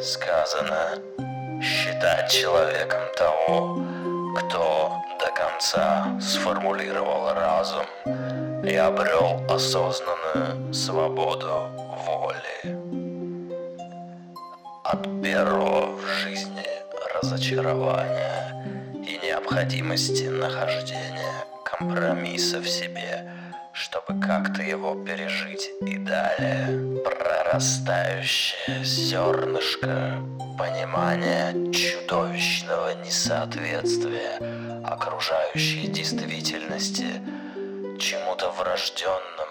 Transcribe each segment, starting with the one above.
Сказано считать человеком того, кто до конца сформулировал разум и обрел осознанную свободу воли. От первого в жизни разочарования и необходимости нахождения компромисса в себе, чтобы как-то его пережить. И далее прорастающее зернышко понимания чудовищного несоответствия окружающей действительности чему-то врожденному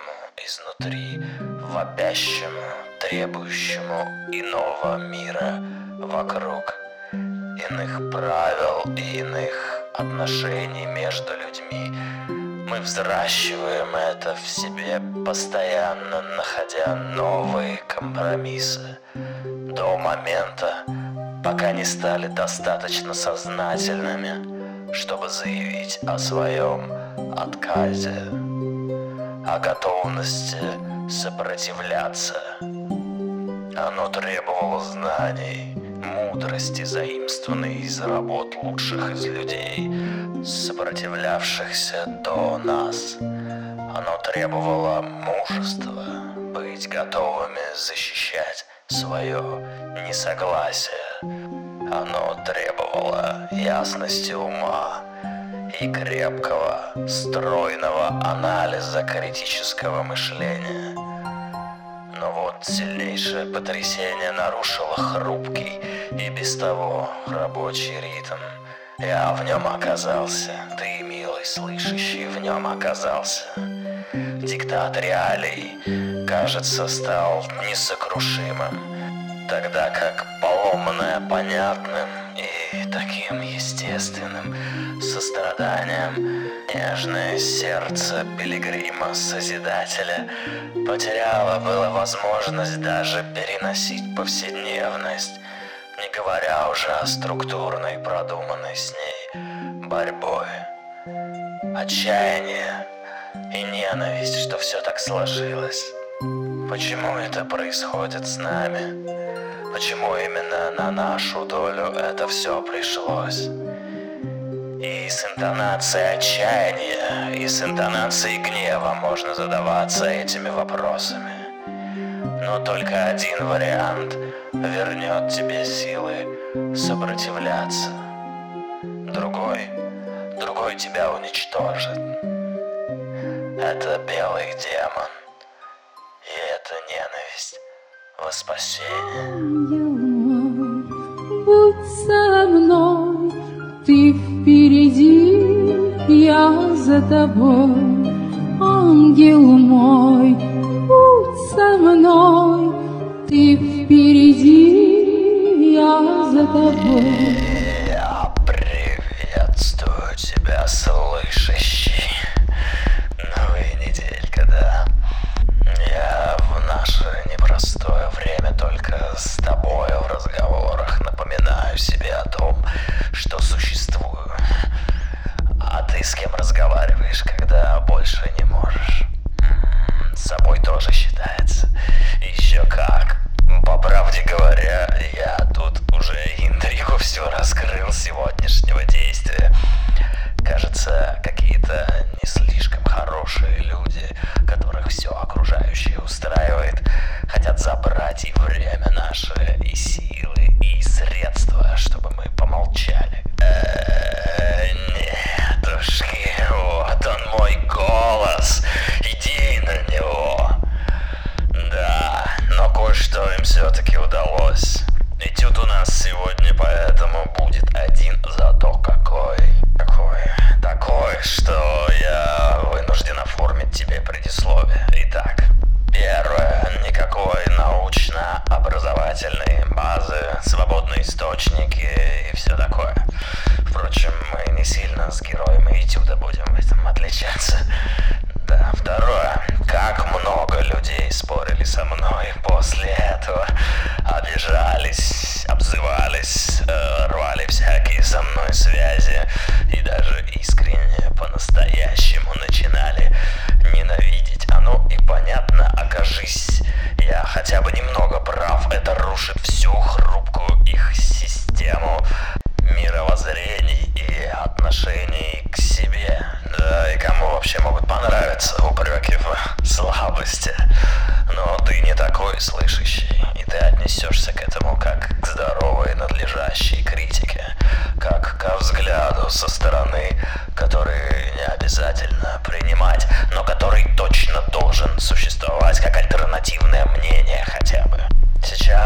изнутри, вопящему, требующему иного мира вокруг, иных правил и иных отношений между людьми. Мы взращиваем это в себе, постоянно находя новые компромиссы до момента, пока не стали достаточно сознательными, чтобы заявить о своем отказе, о готовности сопротивляться. Оно требовало знаний, мудрости, заимствованной из работ лучших из людей, сопротивлявшихся до нас. Оно требовало мужества, быть готовыми защищать свое несогласие. Оно требовало ясности ума и крепкого, стройного анализа критического мышления. Но вот сильнейшее потрясение нарушило хрупкий и без того рабочий ритм. Я в нем оказался, ты, милый слышащий, в нем оказался. Диктат реалий, кажется, стал несокрушимым, тогда как поломанное понятным и таким естественным состраданием нежное сердце пилигрима-созидателя потеряло было возможность даже переносить повседневность, не говоря уже о структурной, продуманной с ней борьбой. Отчаяние и ненависть, что все так сложилось. Почему это происходит с нами? Почему именно на нашу долю это все пришлось? И с интонацией отчаяния, и с интонацией гнева можно задаваться этими вопросами. Но только один вариант вернет тебе силы сопротивляться. Другой, другой тебя уничтожит. Это белый демон. И это ненависть во спасение. Мой, будь со мной, ты впереди, я за тобой. Ангел мой, будь со мной, ты впереди, я за тобой.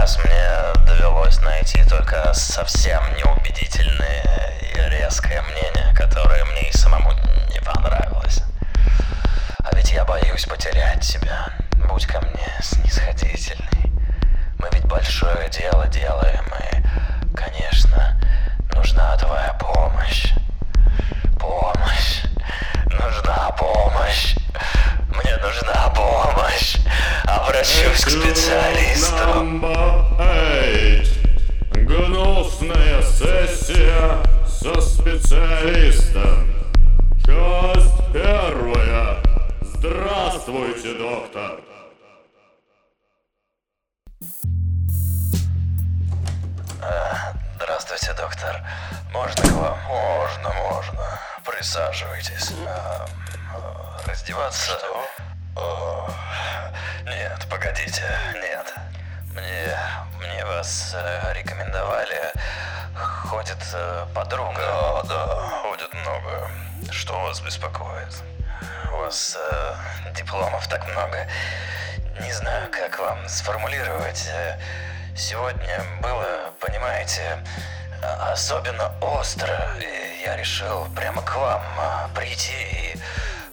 Сейчас мне довелось найти только совсем неубедительное и резкое мнение, которое мне и самому не понравилось. А ведь я боюсь потерять тебя. Будь ко мне снисходительный. Мы ведь большое дело делаем, и, конечно, нужна твоя помощь. Помощь. Нужна помощь. Нужна помощь. Обращусь к специалисту. Гнусная сессия со специалистом. Часть первая. Здравствуйте, доктор. Здравствуйте, доктор. Можно к вам? Можно, можно. Присаживайтесь. А, а, раздеваться? Что? нет, погодите, нет. Мне, мне вас э, рекомендовали. Ходит э, подруга. Да, да, ходит много. Что вас беспокоит? У вас э, дипломов так много. Не знаю, как вам сформулировать. Э, Сегодня было, понимаете, особенно остро. И я решил прямо к вам а, прийти и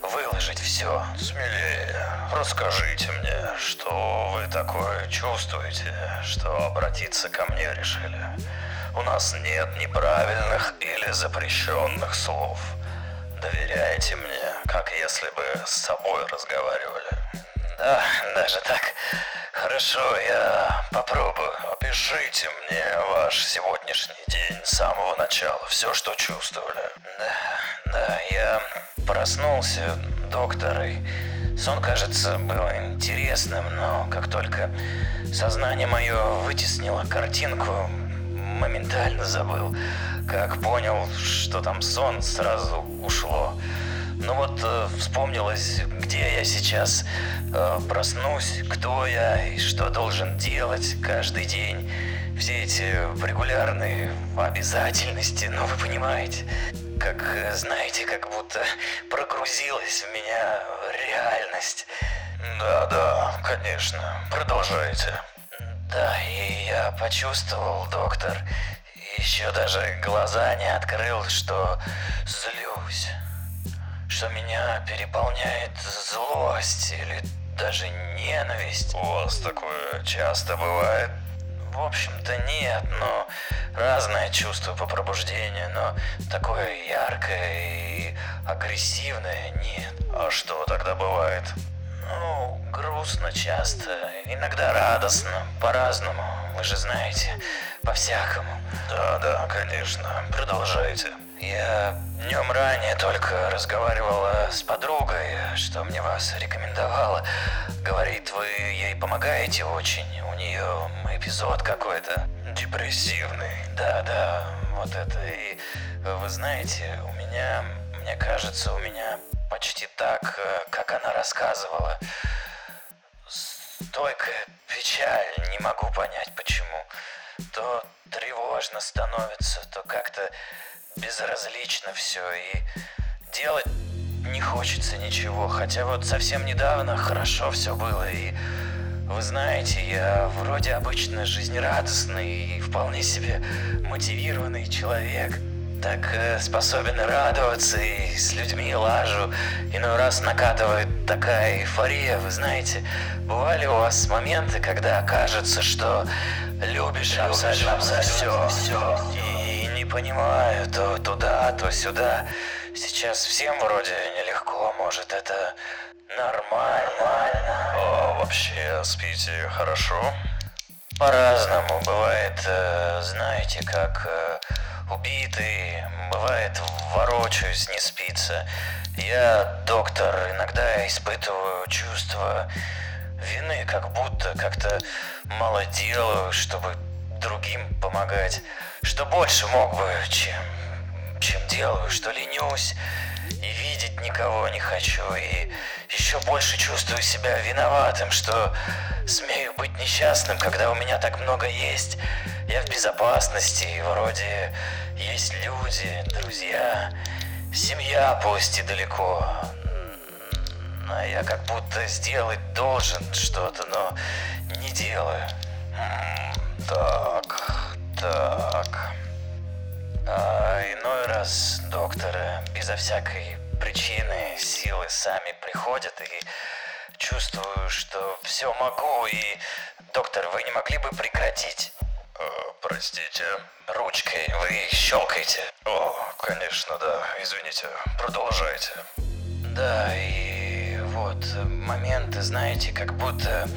выложить все. Смелее, расскажите мне, что вы такое чувствуете, что обратиться ко мне решили. У нас нет неправильных или запрещенных слов. Доверяете мне, как если бы с собой разговаривали. Да, даже так. Хорошо, я попробую. Опишите мне ваш сегодняшний день с самого начала. Все, что чувствовали. Да, да, я проснулся, доктор, и сон, кажется, был интересным, но как только сознание мое вытеснило картинку, моментально забыл. Как понял, что там сон, сразу ушло. Ну вот э, вспомнилось, где я сейчас э, проснусь, кто я и что должен делать каждый день. Все эти регулярные обязательности, ну вы понимаете, как, э, знаете, как будто прогрузилась в меня реальность. Да, да, конечно, продолжайте. Да, и я почувствовал, доктор, еще даже глаза не открыл, что злюсь что меня переполняет злость или даже ненависть. У вас такое часто бывает? В общем-то нет, но разное чувство по пробуждению, но такое яркое и агрессивное нет. А что тогда бывает? Ну, грустно часто, иногда радостно, по-разному, вы же знаете, по-всякому. Да, да, конечно, продолжайте. Я днем ранее только разговаривала с подругой, что мне вас рекомендовала. Говорит, вы ей помогаете очень. У нее эпизод какой-то депрессивный. Да, да, вот это. И вы знаете, у меня, мне кажется, у меня почти так, э, как она рассказывала. Стойкая печаль, не могу понять почему. То тревожно становится, то как-то безразлично все и делать не хочется ничего. Хотя вот совсем недавно хорошо все было и вы знаете, я вроде обычно жизнерадостный и вполне себе мотивированный человек. Так э, способен радоваться и с людьми лажу. Иной раз накатывает такая эйфория, вы знаете. Бывали у вас моменты, когда кажется, что любишь абсолютно, абсолютно все, все. Не понимаю, то туда, то сюда. Сейчас всем вроде нелегко, может это нормально. О, вообще спите хорошо? По-разному бывает, э, знаете, как э, убитый, бывает ворочаюсь, не спится. Я, доктор, иногда испытываю чувство вины, как будто как-то мало делаю, чтобы другим помогать. Что больше мог бы, чем чем делаю, что ленюсь и видеть никого не хочу, и еще больше чувствую себя виноватым, что смею быть несчастным, когда у меня так много есть. Я в безопасности, и вроде есть люди, друзья, семья пусть и далеко, а я как будто сделать должен что-то, но не делаю. Так, так. А иной раз доктора безо всякой причины силы сами приходят и чувствую, что все могу и... Доктор, вы не могли бы прекратить? Э, простите. Ручкой вы щелкаете. О, конечно, да. Извините. Продолжайте. Да, и вот моменты, знаете, как будто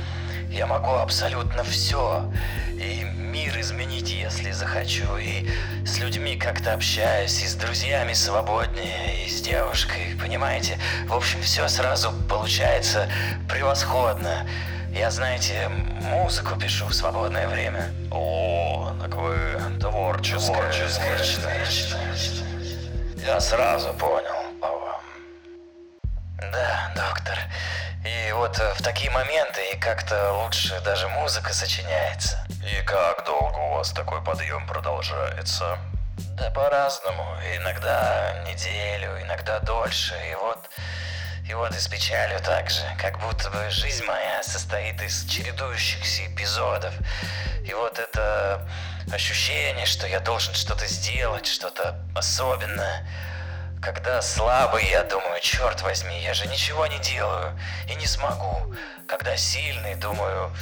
я могу абсолютно все. И мир изменить, если захочу. И с людьми как-то общаюсь, и с друзьями свободнее, и с девушкой, понимаете? В общем, все сразу получается превосходно. Я, знаете, музыку пишу в свободное время. О, так вы творческая. Творческая. Я сразу понял по вам. Да, доктор. И вот э, в такие моменты и как-то лучше даже музыка сочиняется. И как долго у вас такой подъем продолжается? Да по-разному. Иногда неделю, иногда дольше. И вот, и вот и с печалью так же. Как будто бы жизнь моя состоит из чередующихся эпизодов. И вот это ощущение, что я должен что-то сделать, что-то особенное. Когда слабый, я думаю, черт возьми, я же ничего не делаю и не смогу. Когда сильный, думаю,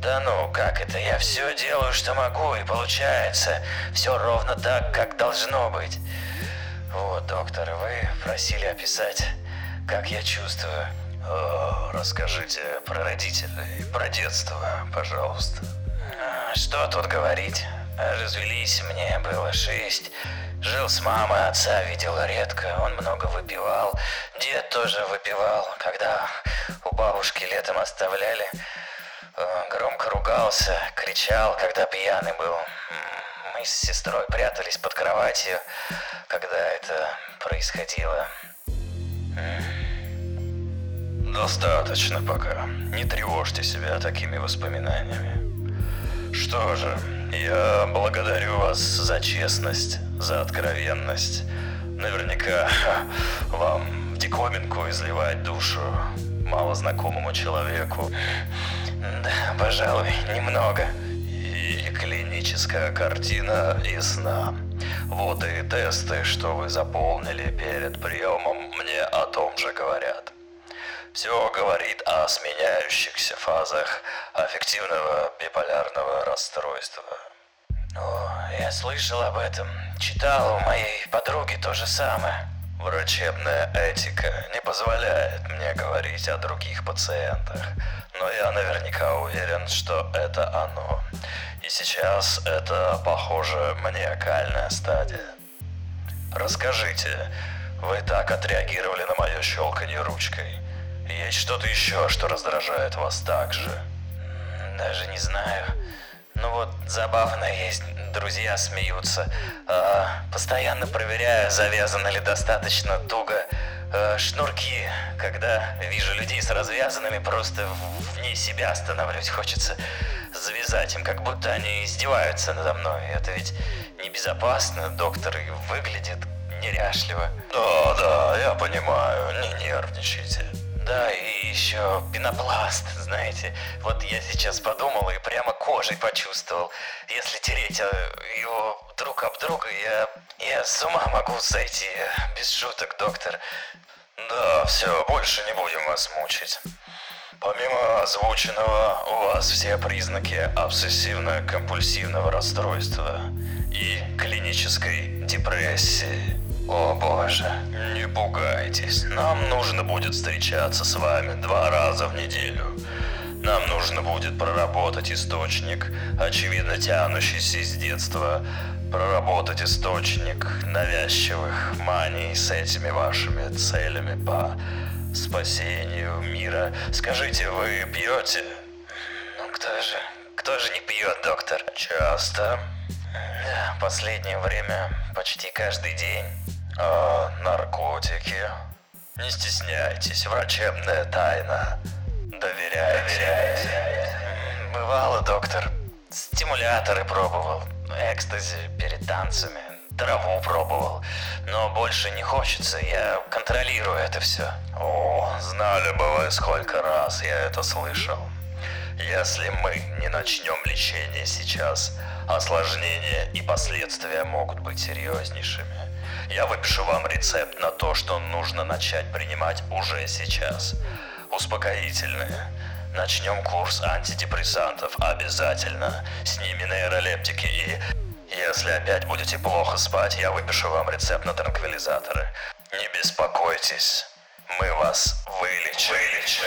да ну, как это, я все делаю, что могу, и получается, все ровно так, как должно быть. Вот, доктор, вы просили описать, как я чувствую. О, расскажите про родителей, про детство, пожалуйста. А, Что тут говорить? Развелись мне, было шесть. Жил с мамой, отца видел редко, он много выпивал. Дед тоже выпивал, когда у бабушки летом оставляли. э, Громко ругался, кричал, когда пьяный был. Мы с сестрой прятались под кроватью, когда это происходило. Достаточно пока. Не тревожьте себя такими воспоминаниями. Что же, я благодарю вас за честность, за откровенность. Наверняка вам в диковинку изливать душу малознакомому человеку. Да, пожалуй, немного. И клиническая картина ясна. Вот и тесты, что вы заполнили перед приемом, мне о том же говорят. Все говорит о сменяющихся фазах аффективного биполярного расстройства. О, я слышал об этом. Читал у моей подруги то же самое. Врачебная этика не позволяет мне говорить о других пациентах, но я наверняка уверен, что это оно. И сейчас это, похоже, маниакальная стадия. Расскажите, вы так отреагировали на мое щелканье ручкой. Есть что-то еще, что раздражает вас так же? Даже не знаю. Ну вот, забавно есть, друзья смеются. А, постоянно проверяю, завязаны ли достаточно туго а, шнурки. Когда вижу людей с развязанными, просто вне себя становлюсь. Хочется завязать им, как будто они издеваются надо мной. Это ведь небезопасно, доктор и выглядит неряшливо. Да, да, я понимаю, не нервничайте. Да, и еще пенопласт, знаете. Вот я сейчас подумал и прямо кожей почувствовал. Если тереть э, его друг об друга, я, я с ума могу сойти. Без шуток, доктор. Да, все, больше не будем вас мучить. Помимо озвученного, у вас все признаки обсессивно-компульсивного расстройства и клинической депрессии. О боже, не пугайтесь, нам нужно будет встречаться с вами два раза в неделю. Нам нужно будет проработать источник, очевидно тянущийся из детства, проработать источник навязчивых маний с этими вашими целями по спасению мира. Скажите, вы пьете? Ну кто же, кто же не пьет, доктор? Часто. Да, последнее время почти каждый день. А наркотики? Не стесняйтесь, врачебная тайна. Доверяйте. Доверяйте. Бывало, доктор. Стимуляторы пробовал. Экстази перед танцами. Траву пробовал. Но больше не хочется. Я контролирую это все. О, знали бы вы, сколько раз я это слышал. Если мы не начнем лечение сейчас, осложнения и последствия могут быть серьезнейшими. Я выпишу вам рецепт на то, что нужно начать принимать уже сейчас. Успокоительные. Начнем курс антидепрессантов обязательно. С ними нейролептики и... Если опять будете плохо спать, я выпишу вам рецепт на транквилизаторы. Не беспокойтесь. Мы вас вылечим. вылечим.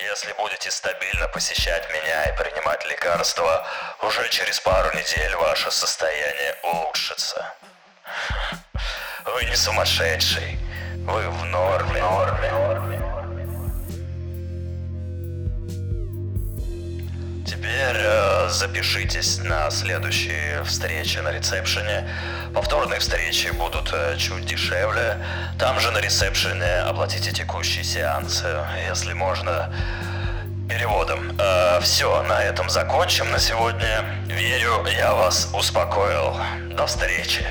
Если будете стабильно посещать меня и принимать лекарства, уже через пару недель ваше состояние улучшится. Вы не сумасшедший. Вы в норме. норме. Теперь э, запишитесь на следующие встречи на ресепшене. Повторные встречи будут э, чуть дешевле. Там же на ресепшене оплатите текущие сеансы, если можно, переводом. Э, все, на этом закончим на сегодня. Верю, я вас успокоил. До встречи.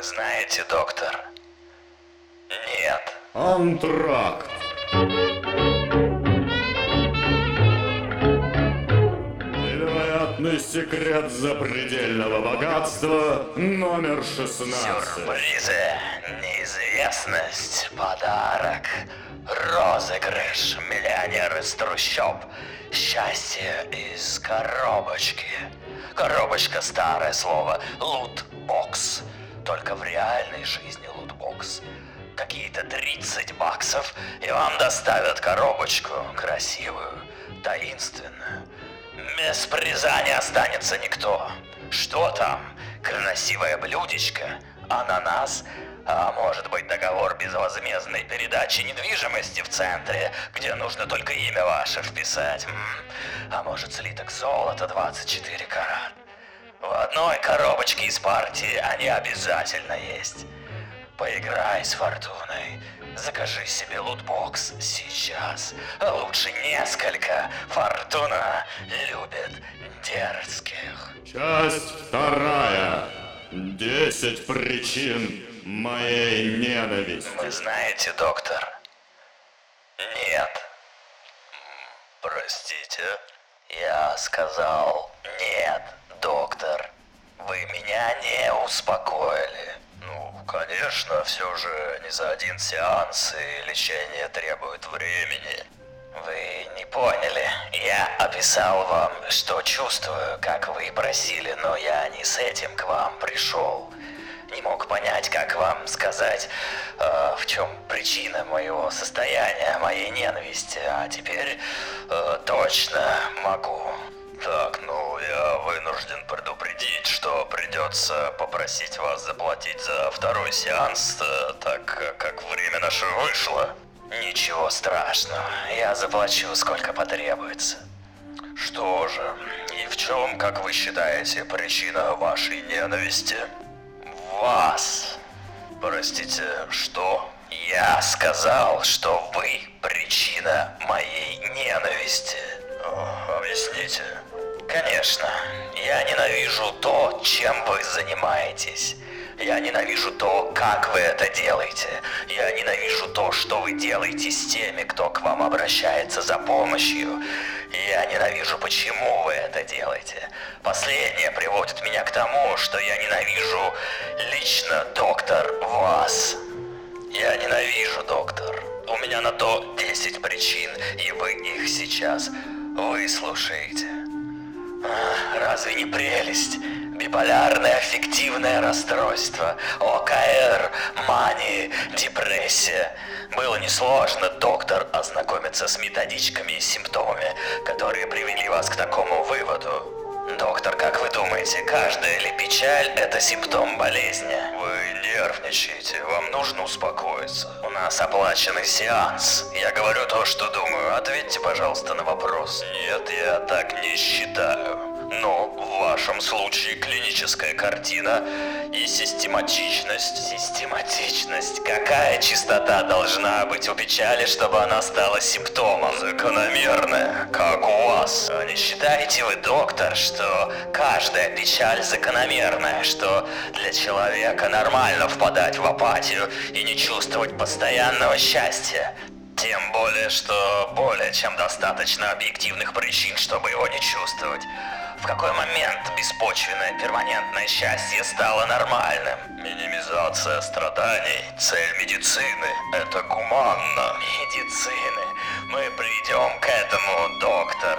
Вы знаете, доктор? Нет. Антракт. Невероятный секрет запредельного богатства номер 16. Сюрпризы, неизвестность, подарок, розыгрыш, миллионер из трущоб, счастье из коробочки. Коробочка старое слово, лутбокс. Только в реальной жизни лутбокс. Какие-то 30 баксов, и вам доставят коробочку красивую, таинственную. Без приза не останется никто. Что там? Красивое блюдечко? Ананас? А может быть договор безвозмездной передачи недвижимости в центре, где нужно только имя ваше вписать? М? А может слиток золота 24 карат? В одной коробочке из партии они обязательно есть. Поиграй с фортуной. Закажи себе лутбокс сейчас. А лучше несколько. Фортуна любит дерзких. Часть вторая. Десять причин моей ненависти. Вы знаете, доктор? Нет. Простите. Я сказал нет, доктор. Вы меня не успокоили. Ну, конечно, все же не за один сеанс, и лечение требует времени. Вы не поняли. Я описал вам, что чувствую, как вы просили, но я не с этим к вам пришел. Не мог понять, как вам сказать, э, в чем причина моего состояния, моей ненависти, а теперь э, точно могу. Так, ну вынужден предупредить, что придется попросить вас заплатить за второй сеанс, э, так как время наше вышло. Ничего страшного, я заплачу сколько потребуется. Что же, и в чем, как вы считаете, причина вашей ненависти? Вас. Простите, что? Я сказал, что вы причина моей ненависти. Объясните. Конечно, я ненавижу то, чем вы занимаетесь. Я ненавижу то, как вы это делаете. Я ненавижу то, что вы делаете с теми, кто к вам обращается за помощью. Я ненавижу, почему вы это делаете. Последнее приводит меня к тому, что я ненавижу лично, доктор, вас. Я ненавижу, доктор. У меня на то 10 причин, и вы их сейчас выслушаете. Разве не прелесть? Биполярное аффективное расстройство, ОКР, мания, депрессия. Было несложно, доктор, ознакомиться с методичками и симптомами, которые привели вас к такому выводу. Доктор, как вы думаете, каждая ли печаль – это симптом болезни? Вы нервничаете, вам нужно успокоиться. У нас оплаченный сеанс. Я говорю то, что думаю. Ответьте, пожалуйста, на вопрос. Нет, я так не считаю. Но в вашем случае клиническая картина и систематичность. Систематичность. Какая чистота должна быть у печали, чтобы она стала симптомом? Закономерная, как у вас. А не считаете вы, доктор, что каждая печаль закономерная, что для человека нормально впадать в апатию и не чувствовать постоянного счастья? Тем более, что более чем достаточно объективных причин, чтобы его не чувствовать. В какой момент беспочвенное перманентное счастье стало нормальным? Минимизация страданий – цель медицины. Это гуманно. Медицины. Мы придем к этому, доктор.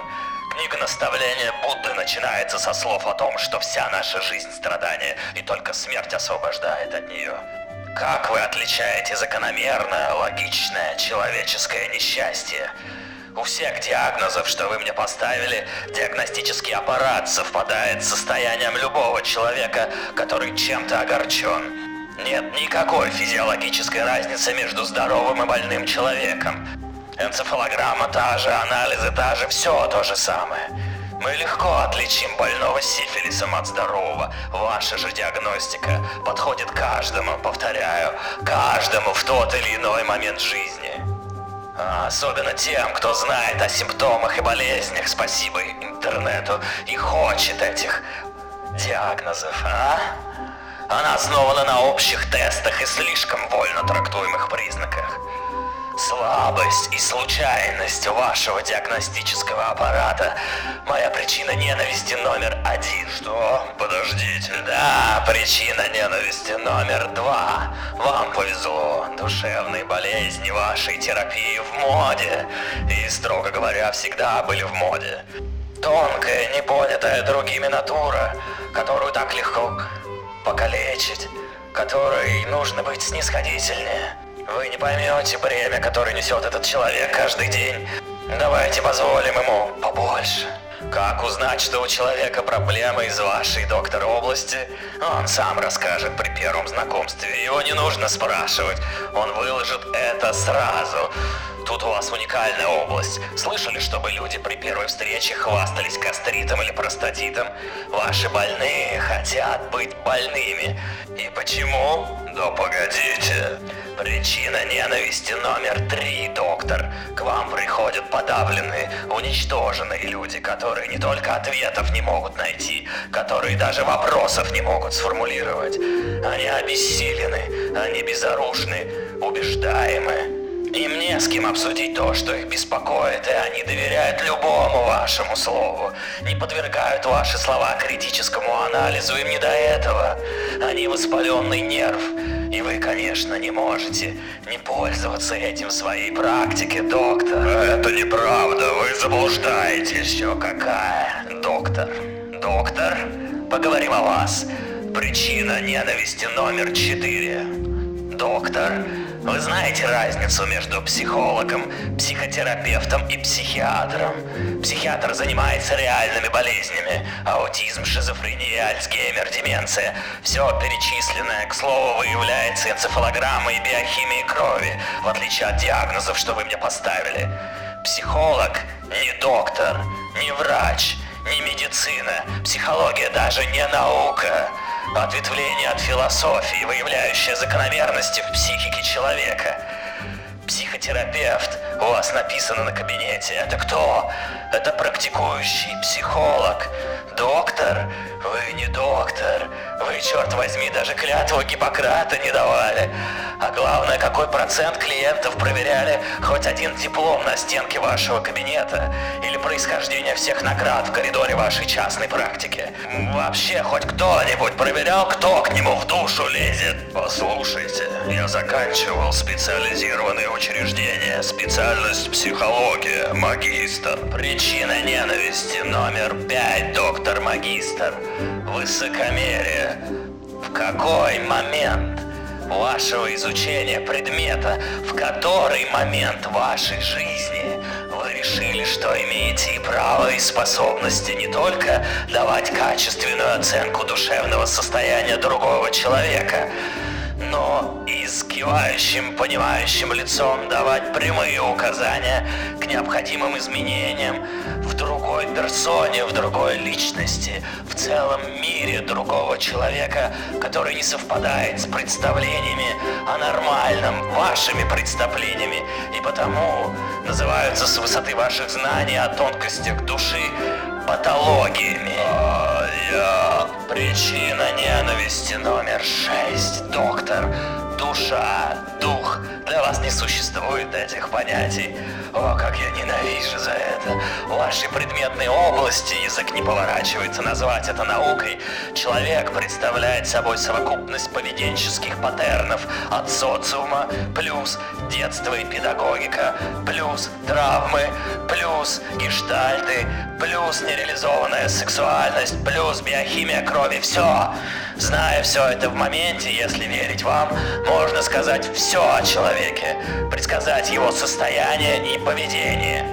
Книга наставления Будды начинается со слов о том, что вся наша жизнь страдания, и только смерть освобождает от нее. Как вы отличаете закономерное, логичное, человеческое несчастье? У всех диагнозов, что вы мне поставили, диагностический аппарат совпадает с состоянием любого человека, который чем-то огорчен. Нет никакой физиологической разницы между здоровым и больным человеком. Энцефалограмма та же, анализы та же, все то же самое. Мы легко отличим больного сифилисом от здорового. Ваша же диагностика подходит каждому, повторяю, каждому в тот или иной момент жизни. А особенно тем, кто знает о симптомах и болезнях, спасибо интернету, и хочет этих диагнозов, а? Она основана на общих тестах и слишком вольно трактуемых признаках. Слабость и случайность вашего диагностического аппарата – моя причина ненависти номер один. Что? Подождите. Да, причина ненависти номер два. Вам повезло. Душевные болезни вашей терапии в моде. И, строго говоря, всегда были в моде. Тонкая, непонятая другими натура, которую так легко покалечить, которой нужно быть снисходительнее. Вы не поймете бремя, которое несет этот человек каждый день. Давайте позволим ему побольше. Как узнать, что у человека проблемы из вашей, доктор, области? Он сам расскажет при первом знакомстве. Его не нужно спрашивать. Он выложит это сразу. Тут у вас уникальная область. Слышали, чтобы люди при первой встрече хвастались гастритом или простатитом? Ваши больные хотят быть больными. И почему? Да погодите. Причина ненависти номер три, доктор. К вам приходят подавленные, уничтоженные люди, которые не только ответов не могут найти, которые даже вопросов не могут сформулировать. Они обессилены, они безоружны, убеждаемы. Им не с кем обсудить то, что их беспокоит, и они доверяют любому вашему слову. Не подвергают ваши слова критическому анализу, им не до этого. Они воспаленный нерв. И вы, конечно, не можете не пользоваться этим в своей практике, доктор. Это неправда, вы заблуждаетесь. Еще какая, доктор? Доктор, поговорим о вас. Причина ненависти номер четыре. Доктор, вы знаете разницу между психологом, психотерапевтом и психиатром? Психиатр занимается реальными болезнями. Аутизм, шизофрения, альцгеймер, деменция. Все перечисленное, к слову, выявляется энцефалограммой и биохимией крови, в отличие от диагнозов, что вы мне поставили. Психолог не доктор, не врач, не медицина. Психология даже не наука. Ответвление от философии, выявляющее закономерности в психике человека. Психотерапевт у вас написано на кабинете. Это кто? Это практикующий психолог. Доктор? Вы не доктор. Вы, черт возьми, даже клятву Гиппократа не давали. А главное, какой процент клиентов проверяли хоть один диплом на стенке вашего кабинета или происхождение всех наград в коридоре вашей частной практики. Вообще, хоть кто-нибудь проверял, кто к нему в душу лезет? Послушайте, я заканчивал специализированные учреждения, специальность психология, магистр. Причина ненависти номер пять, доктор-магистр. Высокомерие. В какой момент вашего изучения предмета, в который момент вашей жизни вы решили, что имеете и право, и способности не только давать качественную оценку душевного состояния другого человека, но и понимающим лицом давать прямые указания к необходимым изменениям в другой персоне, в другой личности, в целом мире другого человека, который не совпадает с представлениями о нормальном, вашими представлениями, и потому называются с высоты ваших знаний о тонкостях души патологиями. Причина ненависти номер шесть, доктор. Душа, дух. Для вас не существует этих понятий. О, как я ненавижу за это. В вашей предметной области язык не поворачивается назвать это наукой. Человек представляет собой совокупность поведенческих паттернов от социума, плюс детство и педагогика, плюс травмы, плюс гештальты, плюс нереализованная сексуальность, плюс биохимия крови. Все. Зная все это в моменте, если верить вам, можно сказать все о человеке, предсказать его состояние и поведение.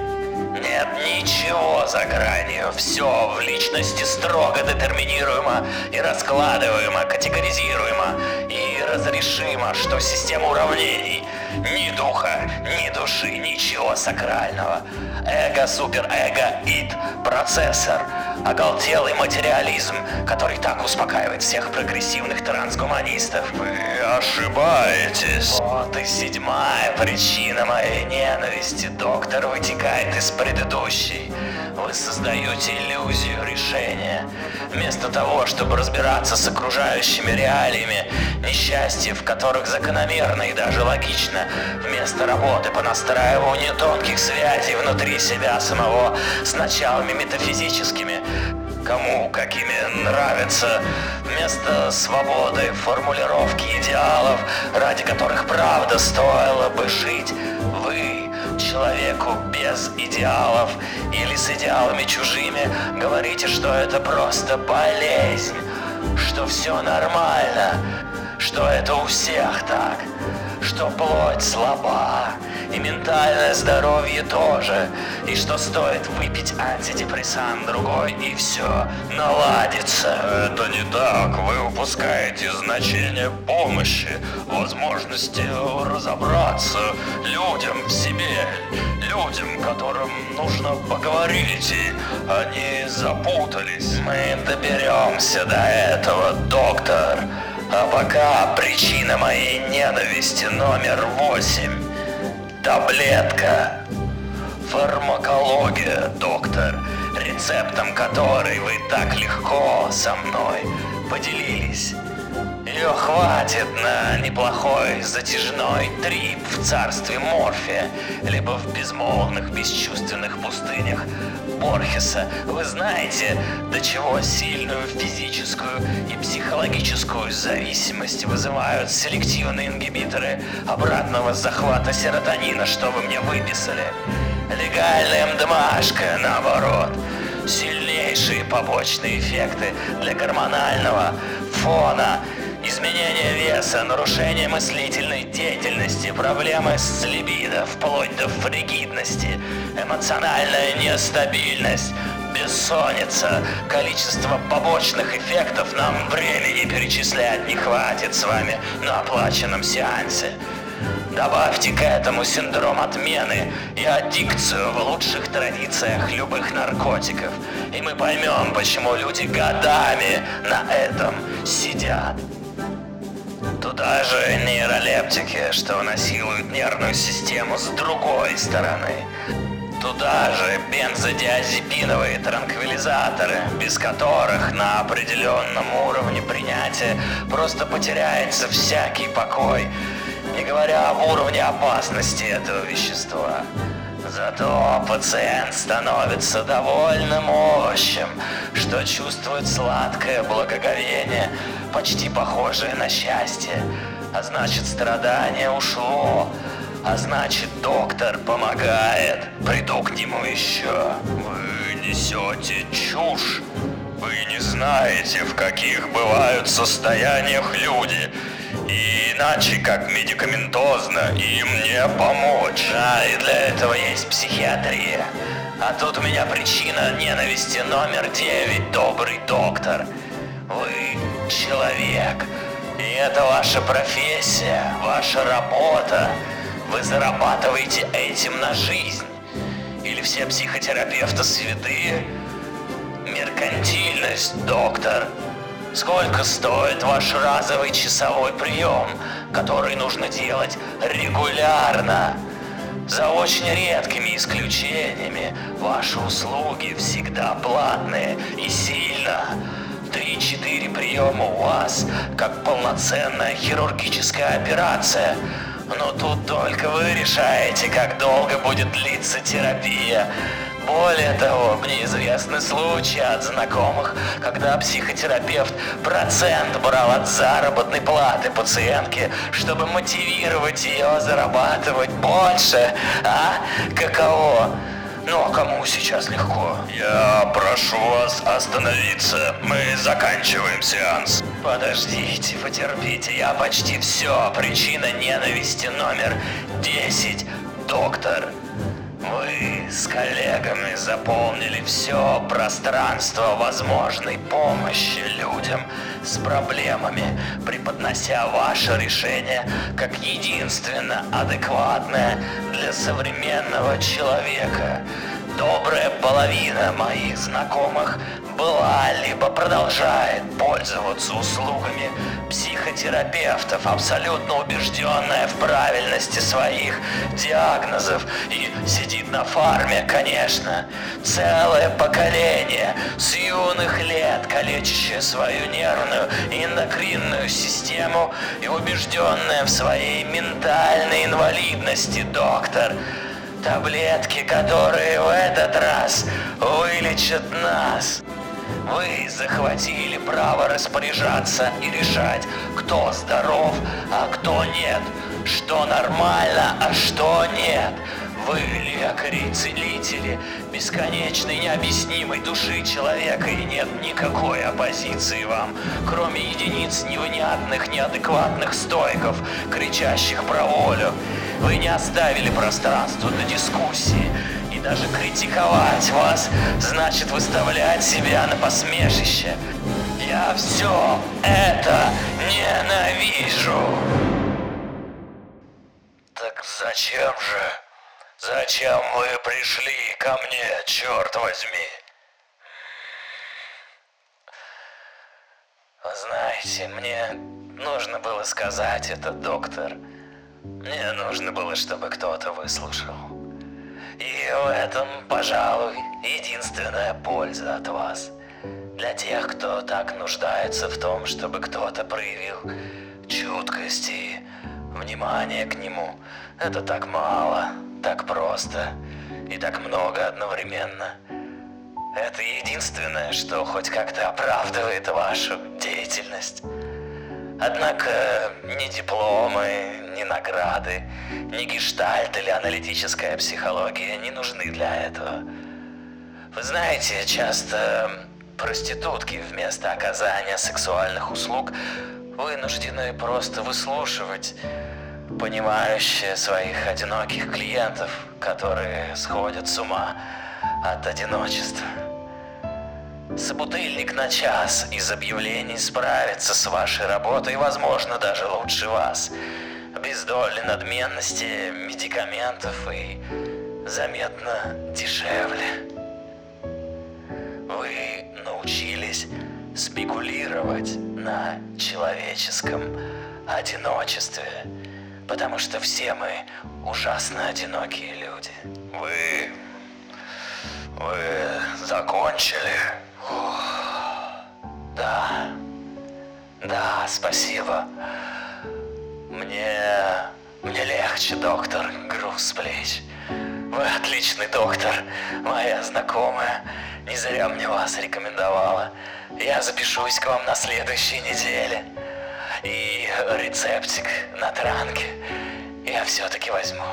Нет ничего за гранью, все в личности строго детерминируемо и раскладываемо, категоризируемо и разрешимо, что система уравнений ни духа, ни души, ничего сакрального. Эго, суперэго, ид, процессор, оголтелый материализм, который так успокаивает всех прогрессивных трансгуманистов. Вы ошибаетесь. Вот и седьмая причина моей ненависти, доктор, вытекает из предыдущей. Вы создаете иллюзию решения. Вместо того, чтобы разбираться с окружающими реалиями, несчастье в которых закономерно и даже логично, вместо работы по настраиванию тонких связей внутри себя самого. С началами метафизическими, кому какими нравится, вместо свободы формулировки идеалов, ради которых правда стоило бы жить, вы человеку без идеалов или с идеалами чужими. Говорите, что это просто болезнь, что все нормально, что это у всех так, что плоть слаба, и ментальное здоровье тоже, и что стоит выпить антидепрессант другой, и все наладится. Это не так. Вы упускаете значение помощи, возможности разобраться людям в себе, людям, которым нужно поговорить, и они запутались. Мы доберемся до этого, доктор. А пока причина моей ненависти номер восемь. Таблетка. Фармакология, доктор, рецептом которой вы так легко со мной поделились. Ее хватит на неплохой затяжной трип в царстве Морфия, либо в безмолвных, бесчувственных пустынях Борхеса. Вы знаете, до чего сильную физическую и психологическую зависимость вызывают селективные ингибиторы обратного захвата серотонина, что вы мне выписали. Легальная МДМАшка, наоборот. Сильнейшие побочные эффекты для гормонального фона Изменение веса, нарушение мыслительной деятельности, проблемы с либидо, вплоть до фригидности, эмоциональная нестабильность, бессонница, количество побочных эффектов нам времени перечислять не хватит с вами на оплаченном сеансе. Добавьте к этому синдром отмены и аддикцию в лучших традициях любых наркотиков, и мы поймем, почему люди годами на этом сидят. Туда же нейролептики, что насилуют нервную систему с другой стороны. Туда же бензодиазепиновые транквилизаторы, без которых на определенном уровне принятия просто потеряется всякий покой, не говоря об уровне опасности этого вещества. Зато пациент становится довольным овощем, что чувствует сладкое благоговение, почти похожее на счастье. А значит, страдание ушло. А значит, доктор помогает. Приду к нему еще. Вы несете чушь. Вы не знаете, в каких бывают состояниях люди. И иначе, как медикаментозно, им не помочь. Да, и для этого есть психиатрия. А тут у меня причина ненависти номер девять, добрый доктор. Вы человек, И это ваша профессия, ваша работа. Вы зарабатываете этим на жизнь. Или все психотерапевты святые? Меркантильность, доктор. Сколько стоит ваш разовый часовой прием, который нужно делать регулярно? За очень редкими исключениями ваши услуги всегда платные и сильно. Три-четыре приема у вас, как полноценная хирургическая операция. Но тут только вы решаете, как долго будет длиться терапия. Более того, мне известны случаи от знакомых, когда психотерапевт процент брал от заработной платы пациентки, чтобы мотивировать ее зарабатывать больше. А? Каково? Ну а кому сейчас легко? Я прошу вас остановиться. Мы заканчиваем сеанс. Подождите, потерпите, я почти все. Причина ненависти номер 10. Доктор. Вы с коллегами заполнили все пространство возможной помощи людям с проблемами, преподнося ваше решение как единственно адекватное для современного человека. Добрая половина моих знакомых была либо продолжает пользоваться услугами психотерапевтов, абсолютно убежденная в правильности своих диагнозов и сидит на фарме, конечно. Целое поколение с юных лет, калечащее свою нервную и эндокринную систему и убежденная в своей ментальной инвалидности, доктор. Таблетки, которые в этот раз вылечат нас. Вы захватили право распоряжаться и решать, кто здоров, а кто нет, что нормально, а что нет. Вы лекари и целители бесконечной необъяснимой души человека, и нет никакой оппозиции вам, кроме единиц невнятных, неадекватных стойков, кричащих про волю. Вы не оставили пространства для дискуссии, и даже критиковать вас значит выставлять себя на посмешище. Я все это ненавижу. Так зачем же? Зачем вы пришли ко мне, черт возьми? Знаете, мне нужно было сказать это, доктор. Мне нужно было, чтобы кто-то выслушал. И в этом, пожалуй, единственная польза от вас. Для тех, кто так нуждается в том, чтобы кто-то проявил чуткость и внимание к нему. Это так мало, так просто и так много одновременно. Это единственное, что хоть как-то оправдывает вашу деятельность. Однако ни дипломы, ни награды, ни гештальт или аналитическая психология не нужны для этого. Вы знаете, часто проститутки вместо оказания сексуальных услуг вынуждены просто выслушивать понимающие своих одиноких клиентов, которые сходят с ума от одиночества. Собутыльник на час из объявлений справится с вашей работой, возможно, даже лучше вас. Без доли надменности, медикаментов и заметно дешевле. Вы спекулировать на человеческом одиночестве, потому что все мы ужасно одинокие люди. Вы... Вы закончили? Да, да, спасибо. Мне... мне легче, доктор, груз плеч. Вы отличный доктор, моя знакомая. Не зря мне вас рекомендовала. Я запишусь к вам на следующей неделе. И рецептик на транке я все-таки возьму.